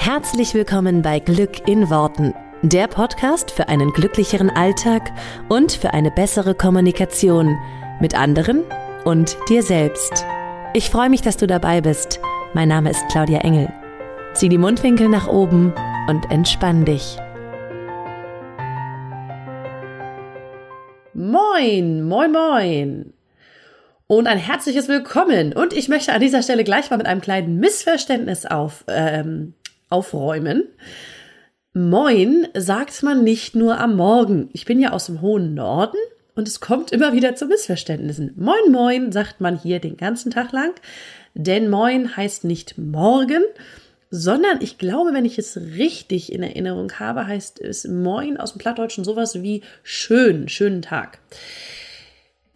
Herzlich willkommen bei Glück in Worten, der Podcast für einen glücklicheren Alltag und für eine bessere Kommunikation mit anderen und dir selbst. Ich freue mich, dass du dabei bist. Mein Name ist Claudia Engel. Zieh die Mundwinkel nach oben und entspann dich. Moin, moin, moin. Und ein herzliches Willkommen. Und ich möchte an dieser Stelle gleich mal mit einem kleinen Missverständnis auf, ähm, aufräumen. Moin sagt man nicht nur am Morgen. Ich bin ja aus dem hohen Norden und es kommt immer wieder zu Missverständnissen. Moin, moin sagt man hier den ganzen Tag lang, denn moin heißt nicht morgen, sondern ich glaube, wenn ich es richtig in Erinnerung habe, heißt es moin aus dem Plattdeutschen sowas wie schön, schönen Tag.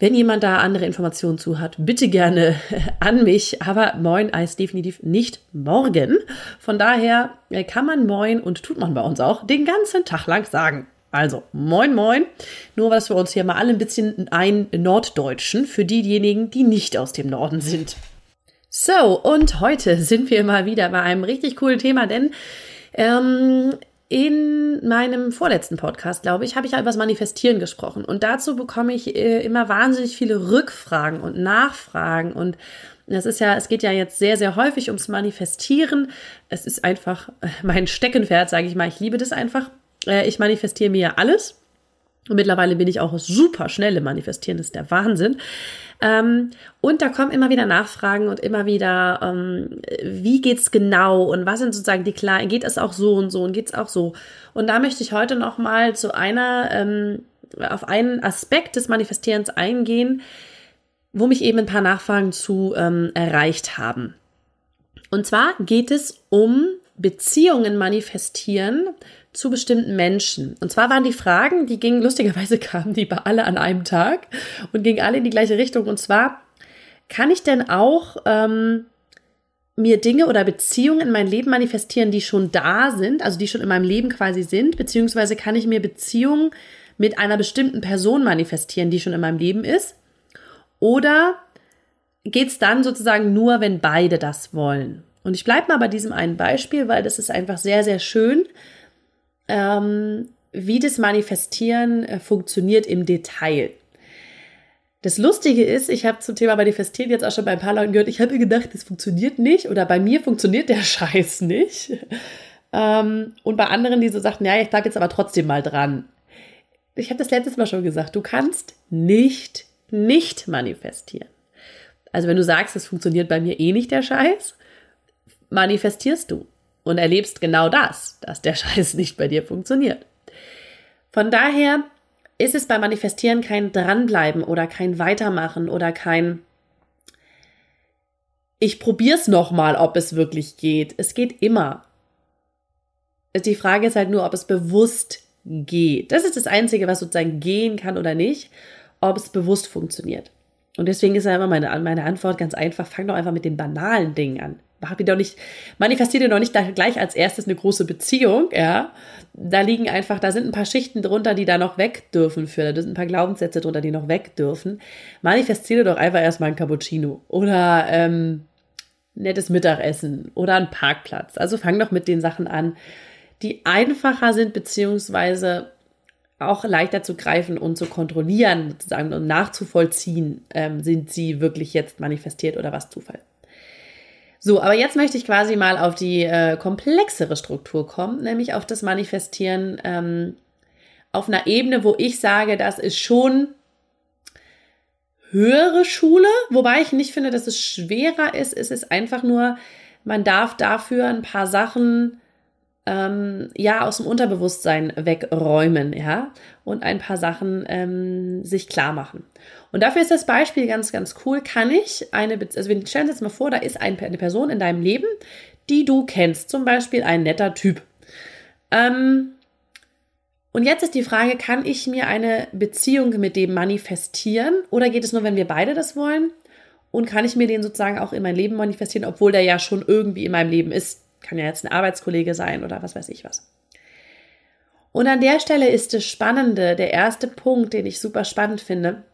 Wenn jemand da andere Informationen zu hat, bitte gerne an mich. Aber Moin heißt definitiv nicht morgen. Von daher äh, kann man Moin und tut man bei uns auch den ganzen Tag lang sagen. Also, moin, moin. Nur, dass wir uns hier mal alle ein bisschen ein Norddeutschen für diejenigen, die nicht aus dem Norden sind. So, und heute sind wir mal wieder bei einem richtig coolen Thema, denn ähm, in meinem vorletzten Podcast, glaube ich, habe ich ja über das Manifestieren gesprochen. Und dazu bekomme ich äh, immer wahnsinnig viele Rückfragen und Nachfragen. Und das ist ja, es geht ja jetzt sehr, sehr häufig ums Manifestieren. Es ist einfach mein Steckenpferd, sage ich mal. Ich liebe das einfach. Äh, ich manifestiere mir alles. Und mittlerweile bin ich auch super schnell im Manifestieren, das ist der Wahnsinn. Ähm, und da kommen immer wieder Nachfragen und immer wieder, ähm, wie geht's genau und was sind sozusagen die klaren, geht es auch so und so und geht's auch so. Und da möchte ich heute nochmal zu einer, ähm, auf einen Aspekt des Manifestierens eingehen, wo mich eben ein paar Nachfragen zu ähm, erreicht haben. Und zwar geht es um Beziehungen manifestieren zu bestimmten Menschen. Und zwar waren die Fragen, die gingen, lustigerweise kamen die bei alle an einem Tag und gingen alle in die gleiche Richtung. Und zwar, kann ich denn auch ähm, mir Dinge oder Beziehungen in mein Leben manifestieren, die schon da sind, also die schon in meinem Leben quasi sind, beziehungsweise kann ich mir Beziehungen mit einer bestimmten Person manifestieren, die schon in meinem Leben ist? Oder geht es dann sozusagen nur, wenn beide das wollen? Und ich bleibe mal bei diesem einen Beispiel, weil das ist einfach sehr, sehr schön, ähm, wie das Manifestieren äh, funktioniert im Detail. Das Lustige ist, ich habe zum Thema Manifestieren jetzt auch schon bei ein paar Leuten gehört, ich habe gedacht, das funktioniert nicht oder bei mir funktioniert der Scheiß nicht. Ähm, und bei anderen, die so sagten, ja, ich bleibe jetzt aber trotzdem mal dran. Ich habe das letztes Mal schon gesagt, du kannst nicht, nicht manifestieren. Also wenn du sagst, es funktioniert bei mir eh nicht der Scheiß, manifestierst du und erlebst genau das, dass der Scheiß nicht bei dir funktioniert. Von daher ist es beim Manifestieren kein Dranbleiben oder kein Weitermachen oder kein ich probier's nochmal, ob es wirklich geht. Es geht immer. Die Frage ist halt nur, ob es bewusst geht. Das ist das Einzige, was sozusagen gehen kann oder nicht, ob es bewusst funktioniert. Und deswegen ist ja immer meine, meine Antwort ganz einfach, fang doch einfach mit den banalen Dingen an hab ich doch nicht, manifestiere doch nicht gleich als erstes eine große Beziehung, ja. Da liegen einfach, da sind ein paar Schichten drunter, die da noch weg dürfen für, da sind ein paar Glaubenssätze drunter, die noch weg dürfen. Manifestiere doch einfach erstmal ein Cappuccino oder ähm, nettes Mittagessen oder einen Parkplatz. Also fang doch mit den Sachen an, die einfacher sind, beziehungsweise auch leichter zu greifen und zu kontrollieren, sozusagen und nachzuvollziehen, ähm, sind sie wirklich jetzt manifestiert oder was Zufall. So, aber jetzt möchte ich quasi mal auf die äh, komplexere Struktur kommen, nämlich auf das Manifestieren ähm, auf einer Ebene, wo ich sage, das ist schon höhere Schule, wobei ich nicht finde, dass es schwerer ist. Es ist einfach nur, man darf dafür ein paar Sachen ähm, ja aus dem Unterbewusstsein wegräumen, ja, und ein paar Sachen ähm, sich klar machen. Und dafür ist das Beispiel ganz, ganz cool. Kann ich eine, Be also wir stellen uns jetzt mal vor, da ist eine Person in deinem Leben, die du kennst, zum Beispiel ein netter Typ. Ähm, und jetzt ist die Frage, kann ich mir eine Beziehung mit dem manifestieren oder geht es nur, wenn wir beide das wollen? Und kann ich mir den sozusagen auch in mein Leben manifestieren, obwohl der ja schon irgendwie in meinem Leben ist? Kann ja jetzt ein Arbeitskollege sein oder was weiß ich was. Und an der Stelle ist das Spannende, der erste Punkt, den ich super spannend finde.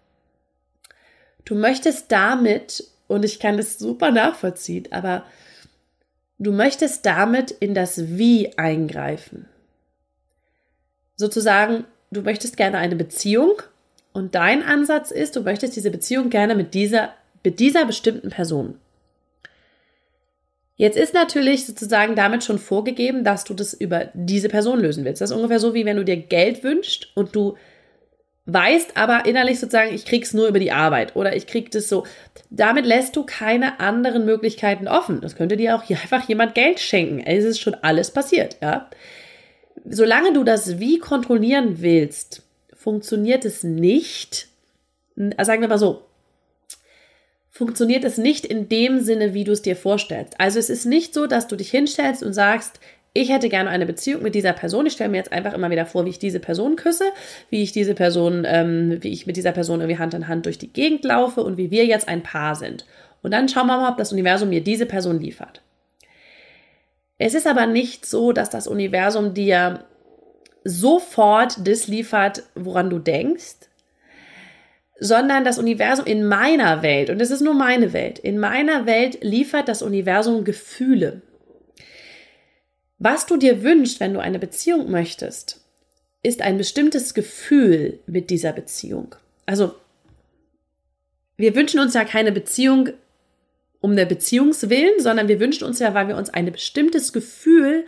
Du möchtest damit, und ich kann das super nachvollziehen, aber Du möchtest damit in das Wie eingreifen. Sozusagen, du möchtest gerne eine Beziehung und dein Ansatz ist, du möchtest diese Beziehung gerne mit dieser, mit dieser bestimmten Person. Jetzt ist natürlich sozusagen damit schon vorgegeben, dass du das über diese Person lösen willst. Das ist ungefähr so, wie wenn du dir Geld wünschst und du weißt aber innerlich sozusagen, ich krieg's nur über die Arbeit oder ich krieg das so. Damit lässt du keine anderen Möglichkeiten offen. Das könnte dir auch hier einfach jemand Geld schenken. Es ist schon alles passiert, ja. Solange du das Wie kontrollieren willst, funktioniert es nicht. Sagen wir mal so, funktioniert es nicht in dem Sinne, wie du es dir vorstellst. Also es ist nicht so, dass du dich hinstellst und sagst, ich hätte gerne eine Beziehung mit dieser Person. Ich stelle mir jetzt einfach immer wieder vor, wie ich diese Person küsse, wie ich diese Person, ähm, wie ich mit dieser Person irgendwie Hand in Hand durch die Gegend laufe und wie wir jetzt ein Paar sind. Und dann schauen wir mal, ob das Universum mir diese Person liefert. Es ist aber nicht so, dass das Universum dir sofort das liefert, woran du denkst, sondern das Universum in meiner Welt, und es ist nur meine Welt, in meiner Welt liefert das Universum Gefühle. Was du dir wünschst, wenn du eine Beziehung möchtest, ist ein bestimmtes Gefühl mit dieser Beziehung. Also, wir wünschen uns ja keine Beziehung um der Beziehungswillen, sondern wir wünschen uns ja, weil wir uns ein bestimmtes Gefühl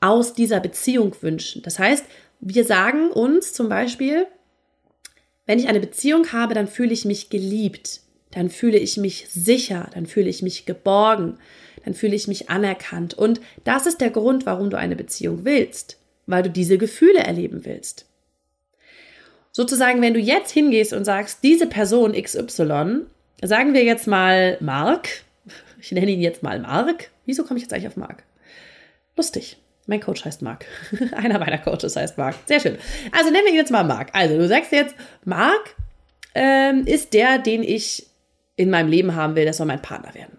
aus dieser Beziehung wünschen. Das heißt, wir sagen uns zum Beispiel, wenn ich eine Beziehung habe, dann fühle ich mich geliebt, dann fühle ich mich sicher, dann fühle ich mich geborgen, dann fühle ich mich anerkannt. Und das ist der Grund, warum du eine Beziehung willst, weil du diese Gefühle erleben willst. Sozusagen, wenn du jetzt hingehst und sagst, diese Person XY, sagen wir jetzt mal Mark, ich nenne ihn jetzt mal Mark. Wieso komme ich jetzt eigentlich auf Mark? Lustig. Mein Coach heißt Marc. Einer meiner Coaches heißt Marc. Sehr schön. Also nennen wir ihn jetzt mal Marc. Also du sagst jetzt, Marc ähm, ist der, den ich in meinem Leben haben will, der soll mein Partner werden.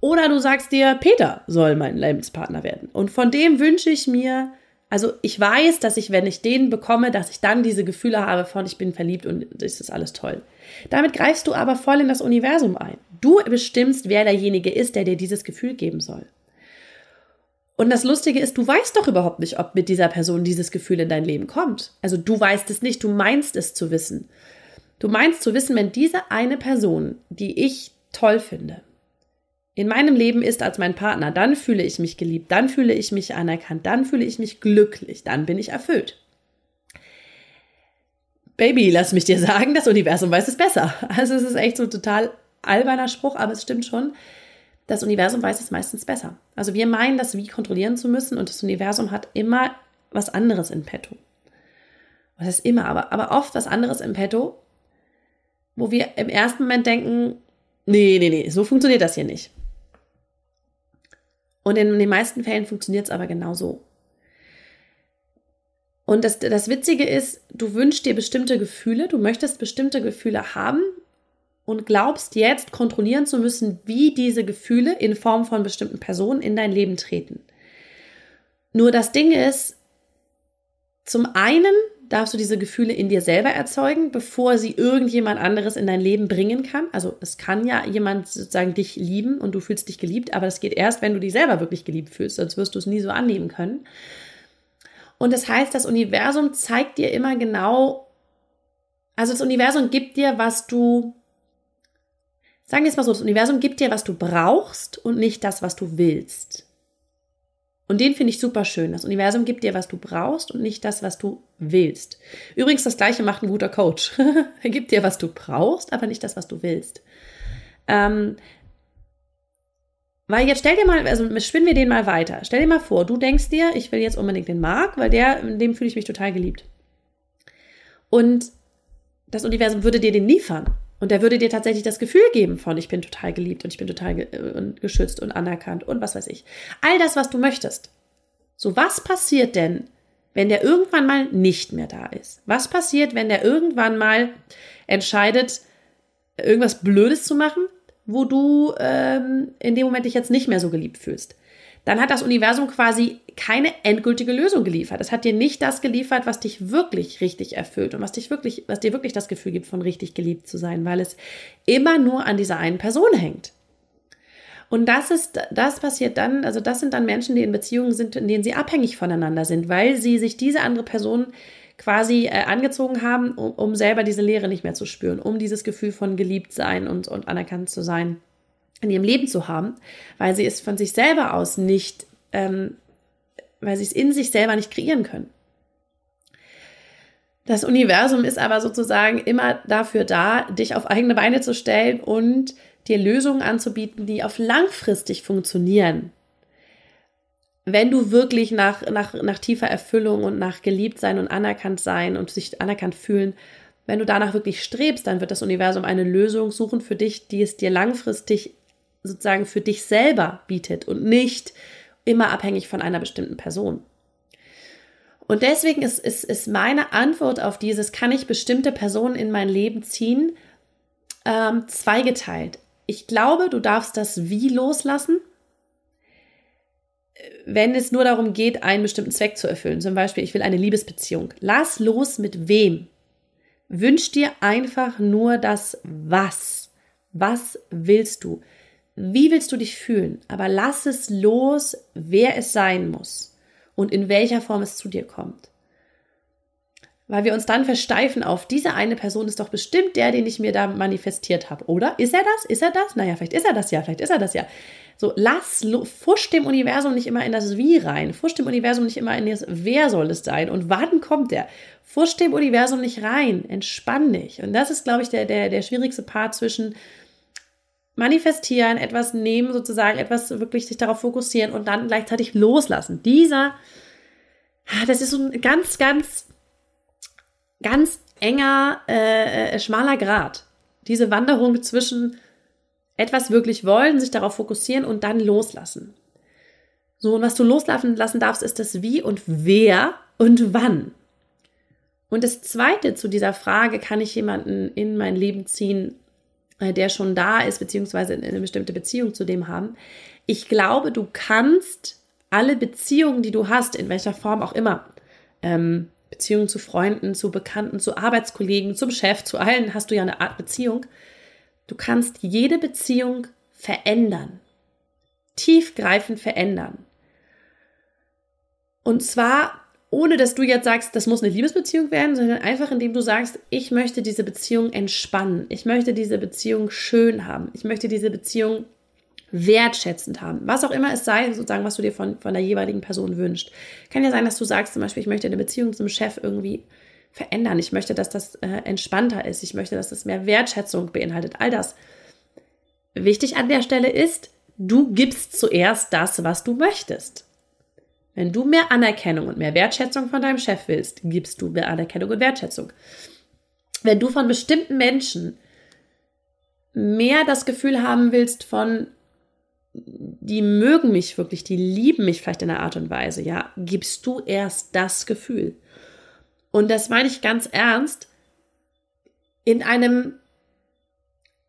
Oder du sagst dir, Peter soll mein Lebenspartner werden. Und von dem wünsche ich mir, also ich weiß, dass ich, wenn ich den bekomme, dass ich dann diese Gefühle habe von, ich bin verliebt und das ist alles toll. Damit greifst du aber voll in das Universum ein. Du bestimmst, wer derjenige ist, der dir dieses Gefühl geben soll. Und das Lustige ist, du weißt doch überhaupt nicht, ob mit dieser Person dieses Gefühl in dein Leben kommt. Also du weißt es nicht, du meinst es zu wissen. Du meinst zu wissen, wenn diese eine Person, die ich toll finde, in meinem Leben ist als mein Partner, dann fühle ich mich geliebt, dann fühle ich mich anerkannt, dann fühle ich mich glücklich, dann bin ich erfüllt. Baby, lass mich dir sagen, das Universum weiß es besser. Also es ist echt so ein total alberner Spruch, aber es stimmt schon das Universum weiß es meistens besser. Also wir meinen, das Wie kontrollieren zu müssen und das Universum hat immer was anderes in petto. Was heißt immer, aber, aber oft was anderes in petto, wo wir im ersten Moment denken, nee, nee, nee, so funktioniert das hier nicht. Und in den meisten Fällen funktioniert es aber genau so. Und das, das Witzige ist, du wünschst dir bestimmte Gefühle, du möchtest bestimmte Gefühle haben, und glaubst jetzt kontrollieren zu müssen, wie diese Gefühle in Form von bestimmten Personen in dein Leben treten. Nur das Ding ist, zum einen darfst du diese Gefühle in dir selber erzeugen, bevor sie irgendjemand anderes in dein Leben bringen kann. Also es kann ja jemand sozusagen dich lieben und du fühlst dich geliebt, aber das geht erst, wenn du dich selber wirklich geliebt fühlst, sonst wirst du es nie so annehmen können. Und das heißt, das Universum zeigt dir immer genau, also das Universum gibt dir, was du Sagen wir es mal so, das Universum gibt dir, was du brauchst und nicht das, was du willst. Und den finde ich super schön. Das Universum gibt dir, was du brauchst und nicht das, was du willst. Übrigens, das gleiche macht ein guter Coach. er gibt dir, was du brauchst, aber nicht das, was du willst. Ähm, weil jetzt stell dir mal, also spinnen wir den mal weiter. Stell dir mal vor, du denkst dir, ich will jetzt unbedingt den Marc, weil der, in dem fühle ich mich total geliebt. Und das Universum würde dir den liefern. Und der würde dir tatsächlich das Gefühl geben von, ich bin total geliebt und ich bin total ge äh, geschützt und anerkannt und was weiß ich. All das, was du möchtest. So, was passiert denn, wenn der irgendwann mal nicht mehr da ist? Was passiert, wenn der irgendwann mal entscheidet, irgendwas Blödes zu machen, wo du ähm, in dem Moment dich jetzt nicht mehr so geliebt fühlst? Dann hat das Universum quasi keine endgültige Lösung geliefert. Es hat dir nicht das geliefert, was dich wirklich richtig erfüllt und was dich wirklich, was dir wirklich das Gefühl gibt, von richtig geliebt zu sein, weil es immer nur an dieser einen Person hängt. Und das ist, das passiert dann, also das sind dann Menschen, die in Beziehungen sind, in denen sie abhängig voneinander sind, weil sie sich diese andere Person quasi äh, angezogen haben, um, um selber diese Leere nicht mehr zu spüren, um dieses Gefühl von geliebt sein und, und anerkannt zu sein in ihrem Leben zu haben, weil sie es von sich selber aus nicht, ähm, weil sie es in sich selber nicht kreieren können. Das Universum ist aber sozusagen immer dafür da, dich auf eigene Beine zu stellen und dir Lösungen anzubieten, die auf langfristig funktionieren. Wenn du wirklich nach, nach, nach tiefer Erfüllung und nach geliebt sein und anerkannt sein und sich anerkannt fühlen, wenn du danach wirklich strebst, dann wird das Universum eine Lösung suchen für dich, die es dir langfristig sozusagen für dich selber bietet und nicht immer abhängig von einer bestimmten Person. Und deswegen ist, ist, ist meine Antwort auf dieses, kann ich bestimmte Personen in mein Leben ziehen, ähm, zweigeteilt. Ich glaube, du darfst das Wie loslassen, wenn es nur darum geht, einen bestimmten Zweck zu erfüllen. Zum Beispiel, ich will eine Liebesbeziehung. Lass los mit wem. Wünsch dir einfach nur das Was. Was willst du? Wie willst du dich fühlen? Aber lass es los, wer es sein muss und in welcher Form es zu dir kommt weil wir uns dann versteifen auf, diese eine Person ist doch bestimmt der, den ich mir da manifestiert habe, oder? Ist er das? Ist er das? Naja, vielleicht ist er das ja, vielleicht ist er das ja. So, lass, fusch dem Universum nicht immer in das Wie rein, fusch dem Universum nicht immer in das Wer soll es sein und wann kommt der? Fusch dem Universum nicht rein, entspann dich. Und das ist, glaube ich, der, der, der schwierigste Part zwischen manifestieren, etwas nehmen, sozusagen, etwas wirklich sich darauf fokussieren und dann gleichzeitig loslassen. Dieser, ah, das ist so ein ganz, ganz ganz enger, äh, äh, schmaler Grad. Diese Wanderung zwischen etwas wirklich wollen, sich darauf fokussieren und dann loslassen. So, und was du loslassen lassen darfst, ist das Wie und wer und wann. Und das Zweite zu dieser Frage, kann ich jemanden in mein Leben ziehen, der schon da ist, beziehungsweise eine bestimmte Beziehung zu dem haben. Ich glaube, du kannst alle Beziehungen, die du hast, in welcher Form auch immer, ähm, Beziehungen zu Freunden, zu Bekannten, zu Arbeitskollegen, zum Chef, zu allen hast du ja eine Art Beziehung. Du kannst jede Beziehung verändern. Tiefgreifend verändern. Und zwar ohne dass du jetzt sagst, das muss eine Liebesbeziehung werden, sondern einfach indem du sagst, ich möchte diese Beziehung entspannen. Ich möchte diese Beziehung schön haben. Ich möchte diese Beziehung wertschätzend haben. Was auch immer es sei, sozusagen, was du dir von, von der jeweiligen Person wünscht. Kann ja sein, dass du sagst, zum Beispiel, ich möchte eine Beziehung zum Chef irgendwie verändern. Ich möchte, dass das äh, entspannter ist. Ich möchte, dass das mehr Wertschätzung beinhaltet. All das. Wichtig an der Stelle ist, du gibst zuerst das, was du möchtest. Wenn du mehr Anerkennung und mehr Wertschätzung von deinem Chef willst, gibst du mehr Anerkennung und Wertschätzung. Wenn du von bestimmten Menschen mehr das Gefühl haben willst von, die mögen mich wirklich, die lieben mich vielleicht in einer Art und Weise, ja, gibst du erst das Gefühl. Und das meine ich ganz ernst, in einem,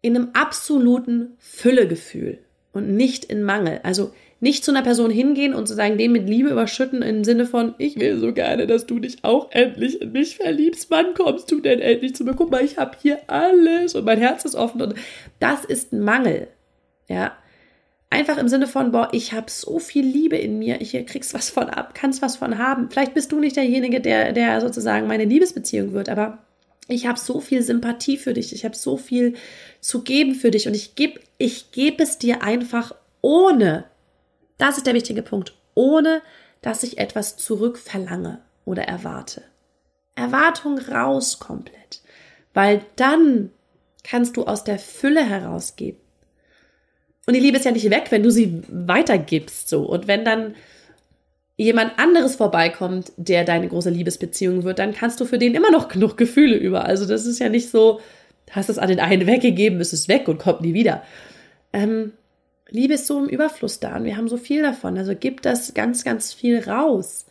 in einem absoluten Füllegefühl und nicht in Mangel. Also nicht zu einer Person hingehen und zu sagen, den mit Liebe überschütten im Sinne von, ich will so gerne, dass du dich auch endlich in mich verliebst. Wann kommst du denn endlich zu mir? Guck mal, ich habe hier alles und mein Herz ist offen und das ist Mangel. Ja, Einfach im Sinne von, boah, ich habe so viel Liebe in mir, ich kriegst was von ab, kannst was von haben. Vielleicht bist du nicht derjenige, der, der sozusagen meine Liebesbeziehung wird, aber ich habe so viel Sympathie für dich, ich habe so viel zu geben für dich und ich gebe ich geb es dir einfach ohne, das ist der wichtige Punkt, ohne dass ich etwas zurückverlange oder erwarte. Erwartung raus komplett, weil dann kannst du aus der Fülle herausgeben und die Liebe ist ja nicht weg, wenn du sie weitergibst, so. Und wenn dann jemand anderes vorbeikommt, der deine große Liebesbeziehung wird, dann kannst du für den immer noch genug Gefühle über. Also das ist ja nicht so, hast es an den einen weggegeben, ist es weg und kommt nie wieder. Ähm, Liebe ist so im Überfluss da und wir haben so viel davon. Also gib das ganz, ganz viel raus,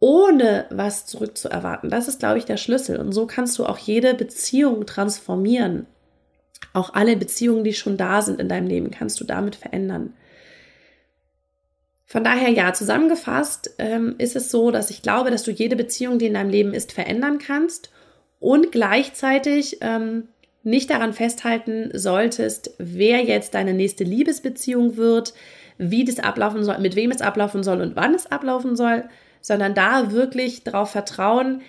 ohne was zurückzuerwarten. Das ist, glaube ich, der Schlüssel. Und so kannst du auch jede Beziehung transformieren. Auch alle Beziehungen, die schon da sind in deinem Leben, kannst du damit verändern. Von daher ja, zusammengefasst ähm, ist es so, dass ich glaube, dass du jede Beziehung, die in deinem Leben ist, verändern kannst und gleichzeitig ähm, nicht daran festhalten solltest, wer jetzt deine nächste Liebesbeziehung wird, wie das ablaufen soll, mit wem es ablaufen soll und wann es ablaufen soll, sondern da wirklich darauf vertrauen,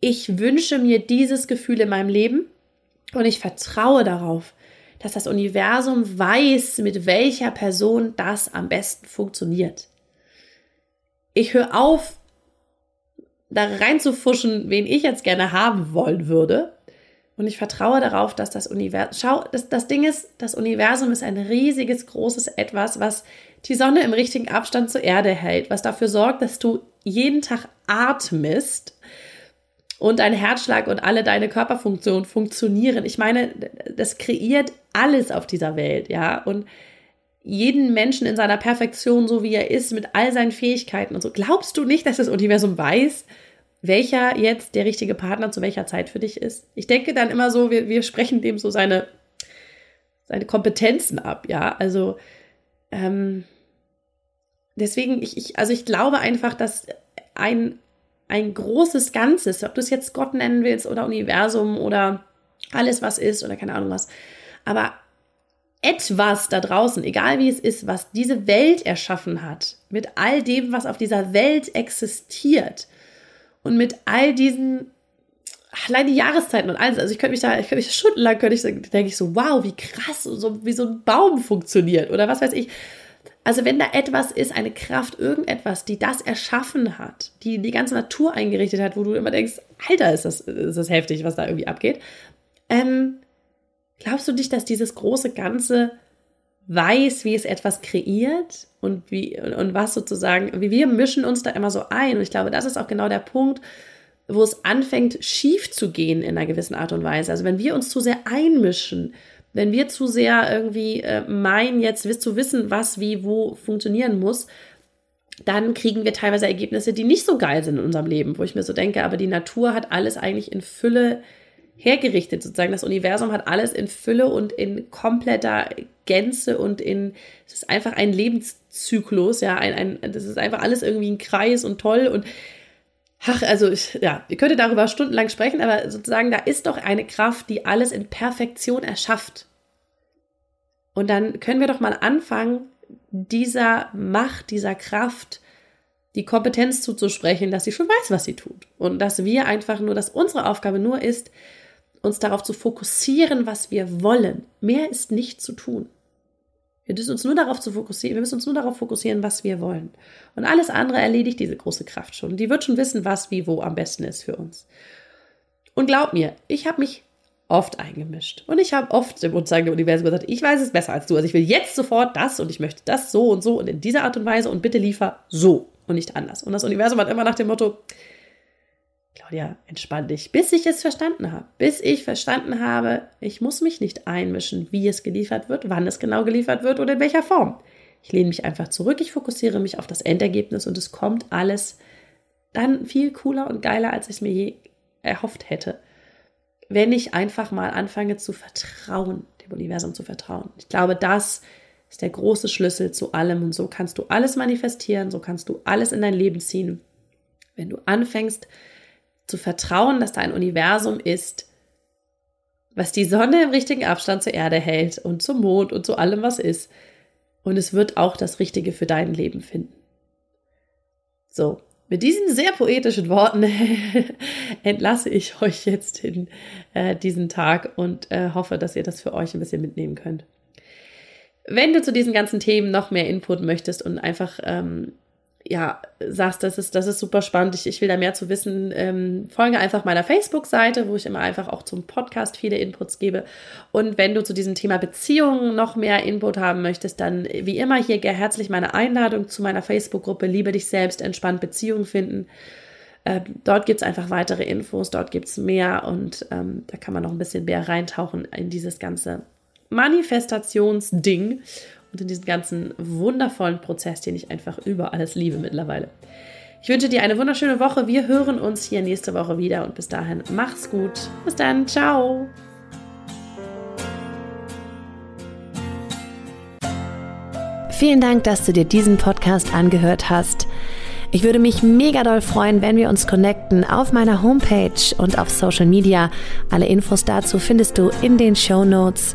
ich wünsche mir dieses Gefühl in meinem Leben und ich vertraue darauf, dass das Universum weiß, mit welcher Person das am besten funktioniert. Ich höre auf, da reinzufuschen, wen ich jetzt gerne haben wollen würde. Und ich vertraue darauf, dass das Universum, schau, das, das Ding ist, das Universum ist ein riesiges, großes Etwas, was die Sonne im richtigen Abstand zur Erde hält, was dafür sorgt, dass du jeden Tag atmest und dein Herzschlag und alle deine Körperfunktionen funktionieren. Ich meine, das kreiert alles auf dieser Welt, ja. Und jeden Menschen in seiner Perfektion, so wie er ist, mit all seinen Fähigkeiten und so. Glaubst du nicht, dass das Universum weiß, welcher jetzt der richtige Partner zu welcher Zeit für dich ist? Ich denke dann immer so, wir, wir sprechen dem so seine, seine Kompetenzen ab, ja. Also, ähm, deswegen, ich, ich, also ich glaube einfach, dass ein, ein großes Ganzes, ob du es jetzt Gott nennen willst oder Universum oder alles, was ist oder keine Ahnung was, aber etwas da draußen, egal wie es ist, was diese Welt erschaffen hat, mit all dem, was auf dieser Welt existiert und mit all diesen allein die Jahreszeiten und alles, also ich könnte mich da, ich könnte mich stundenlang, könnte ich, denke ich so, wow, wie krass, so, wie so ein Baum funktioniert oder was weiß ich. Also wenn da etwas ist, eine Kraft, irgendetwas, die das erschaffen hat, die die ganze Natur eingerichtet hat, wo du immer denkst, Alter, ist das, ist das heftig, was da irgendwie abgeht, ähm, Glaubst du nicht, dass dieses große Ganze weiß, wie es etwas kreiert und wie und was sozusagen, wie wir mischen uns da immer so ein. Und ich glaube, das ist auch genau der Punkt, wo es anfängt, schief zu gehen in einer gewissen Art und Weise. Also wenn wir uns zu sehr einmischen, wenn wir zu sehr irgendwie äh, meinen, jetzt zu wissen, was wie wo funktionieren muss, dann kriegen wir teilweise Ergebnisse, die nicht so geil sind in unserem Leben, wo ich mir so denke, aber die Natur hat alles eigentlich in Fülle hergerichtet sozusagen. Das Universum hat alles in Fülle und in kompletter Gänze und in, es ist einfach ein Lebenszyklus, ja, ein, ein, das ist einfach alles irgendwie ein Kreis und toll und Ach, also ich, ja, ihr könntet darüber stundenlang sprechen, aber sozusagen, da ist doch eine Kraft, die alles in Perfektion erschafft. Und dann können wir doch mal anfangen, dieser Macht, dieser Kraft die Kompetenz zuzusprechen, dass sie schon weiß, was sie tut. Und dass wir einfach nur, dass unsere Aufgabe nur ist, uns darauf zu fokussieren, was wir wollen. Mehr ist nicht zu tun. Wir müssen uns nur darauf zu fokussieren, wir müssen uns nur darauf fokussieren, was wir wollen. Und alles andere erledigt diese große Kraft schon. Die wird schon wissen, was, wie, wo am besten ist für uns. Und glaub mir, ich habe mich oft eingemischt. Und ich habe oft im unzeigen Universum gesagt, ich weiß es besser als du. Also ich will jetzt sofort das und ich möchte das so und so und in dieser Art und Weise und bitte liefer so und nicht anders. Und das Universum hat immer nach dem Motto, Claudia, entspann dich, bis ich es verstanden habe. Bis ich verstanden habe, ich muss mich nicht einmischen, wie es geliefert wird, wann es genau geliefert wird oder in welcher Form. Ich lehne mich einfach zurück, ich fokussiere mich auf das Endergebnis und es kommt alles dann viel cooler und geiler, als ich es mir je erhofft hätte. Wenn ich einfach mal anfange zu vertrauen, dem Universum zu vertrauen. Ich glaube, das ist der große Schlüssel zu allem und so kannst du alles manifestieren, so kannst du alles in dein Leben ziehen. Wenn du anfängst, zu vertrauen, dass da ein Universum ist, was die Sonne im richtigen Abstand zur Erde hält und zum Mond und zu allem, was ist. Und es wird auch das Richtige für dein Leben finden. So, mit diesen sehr poetischen Worten entlasse ich euch jetzt in äh, diesen Tag und äh, hoffe, dass ihr das für euch ein bisschen mitnehmen könnt. Wenn du zu diesen ganzen Themen noch mehr Input möchtest und einfach ähm, ja, sagst, das ist, das ist super spannend, ich, ich will da mehr zu wissen, ähm, folge einfach meiner Facebook-Seite, wo ich immer einfach auch zum Podcast viele Inputs gebe. Und wenn du zu diesem Thema Beziehungen noch mehr Input haben möchtest, dann wie immer hier herzlich meine Einladung zu meiner Facebook-Gruppe Liebe dich selbst, entspannt Beziehungen finden. Ähm, dort gibt's einfach weitere Infos, dort gibt's mehr und ähm, da kann man noch ein bisschen mehr reintauchen in dieses ganze Manifestationsding und in diesen ganzen wundervollen Prozess, den ich einfach über alles liebe mittlerweile. Ich wünsche dir eine wunderschöne Woche. Wir hören uns hier nächste Woche wieder und bis dahin mach's gut. Bis dann, ciao. Vielen Dank, dass du dir diesen Podcast angehört hast. Ich würde mich mega doll freuen, wenn wir uns connecten auf meiner Homepage und auf Social Media. Alle Infos dazu findest du in den Show Notes.